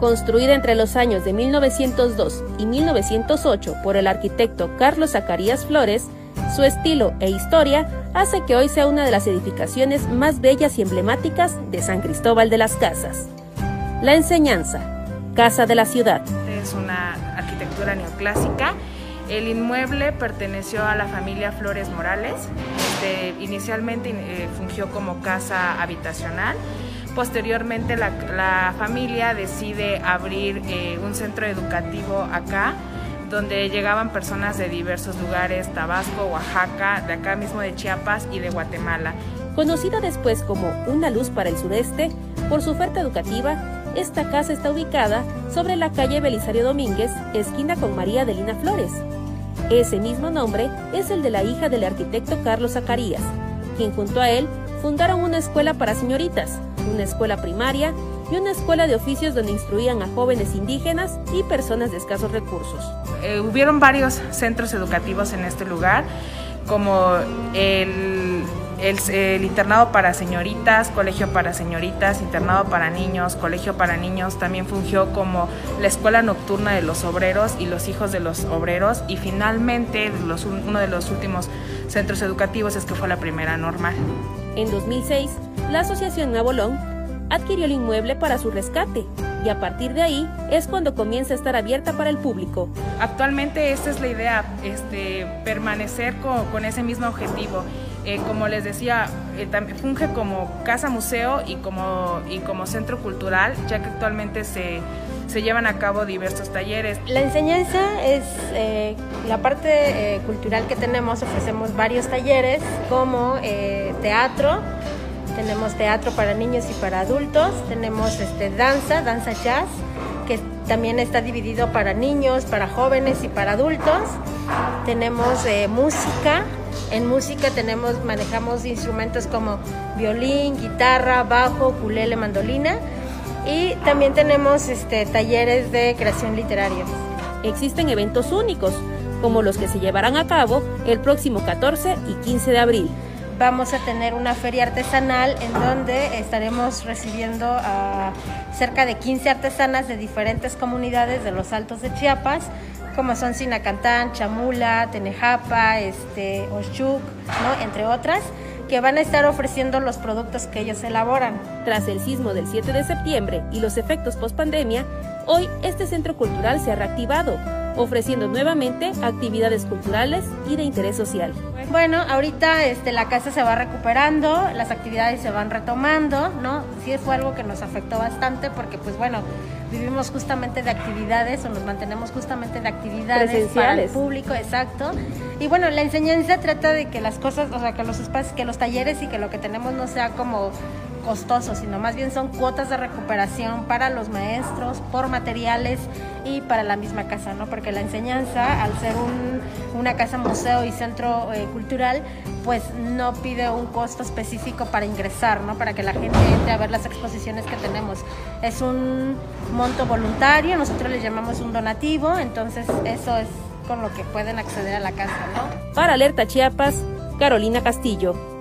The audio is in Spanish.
Construida entre los años de 1902 y 1908 por el arquitecto Carlos Zacarías Flores, su estilo e historia hace que hoy sea una de las edificaciones más bellas y emblemáticas de San Cristóbal de las Casas. La enseñanza, Casa de la Ciudad. Es una arquitectura neoclásica. El inmueble perteneció a la familia Flores Morales. Este, inicialmente eh, fungió como casa habitacional Posteriormente la, familia decide abrir eh, un centro educativo acá donde llegaban personas de diversos lugares, Tabasco, Oaxaca, de acá mismo de Chiapas y de Guatemala. Conocida después como Una Luz para el Sureste, por su oferta educativa, esta casa está ubicada sobre la calle Belisario Domínguez, esquina con María Delina Flores. Ese mismo nombre es el de la hija del arquitecto Carlos Zacarías, quien junto a él fundaron una escuela para señoritas, una escuela primaria y una escuela de oficios donde instruían a jóvenes indígenas y personas de escasos recursos. Eh, hubieron varios centros educativos en este lugar, como el, el, internado para señoritas, colegio para señoritas, internado para niños, colegio para niños, también fungió como la escuela nocturna de los obreros y los hijos de los obreros y finalmente uno de los últimos centros educativos es que fue la primera normal. En 2006, la Asociación Nabolón adquirió el inmueble para su rescate y a partir de ahí es cuando comienza a estar abierta para el público. Actualmente esta es la idea, este, permanecer con, ese mismo objetivo. Eh, como les decía, eh, funge como casa museo y como, y como centro cultural, ya que actualmente se, se llevan a cabo diversos talleres. La enseñanza es eh, la parte cultural que tenemos, ofrecemos varios talleres como teatro, tenemos teatro para niños y para adultos, tenemos este, danza, danza jazz, que también está dividido para niños, para jóvenes y para adultos. Tenemos eh, música, en música tenemos, manejamos instrumentos como violín, guitarra, bajo, culele, mandolina y también tenemos este, talleres de creación literaria. Existen eventos únicos, como los que se llevarán a cabo el próximo 14 y 15 de abril vamos a tener una feria artesanal en donde estaremos recibiendo a cerca de 15 artesanas de diferentes comunidades de los Altos de Chiapas, como son Sinacantán, Chamula, Tenejapa, este, Oshuk, ¿no? entre otras que van a estar ofreciendo los productos que ellos elaboran. Tras el sismo del 7 de septiembre y los efectos post pandemia, hoy este centro cultural se ha reactivado ofreciendo nuevamente actividades culturales y de interés social. Bueno, ahorita este, la casa se va recuperando, las actividades se van retomando, ¿no? Sí fue algo que nos afectó bastante porque, pues bueno, vivimos justamente de actividades o nos mantenemos justamente de actividades para el público, exacto. Y bueno, la enseñanza trata de que las cosas, o sea, que los espacios, que los talleres y que lo que tenemos no sea como costoso, sino más bien son cuotas de recuperación para los maestros, por materiales y para la misma casa, ¿no? Porque la enseñanza, al ser una casa museo y centro eh, cultural, pues no pide un costo específico para ingresar, ¿no? Para que la gente entre a ver las exposiciones que tenemos. Es un monto voluntario, nosotros le llamamos un donativo, entonces eso es con lo que pueden acceder a la casa, ¿no? Para Alerta Chiapas, Carolina Castillo.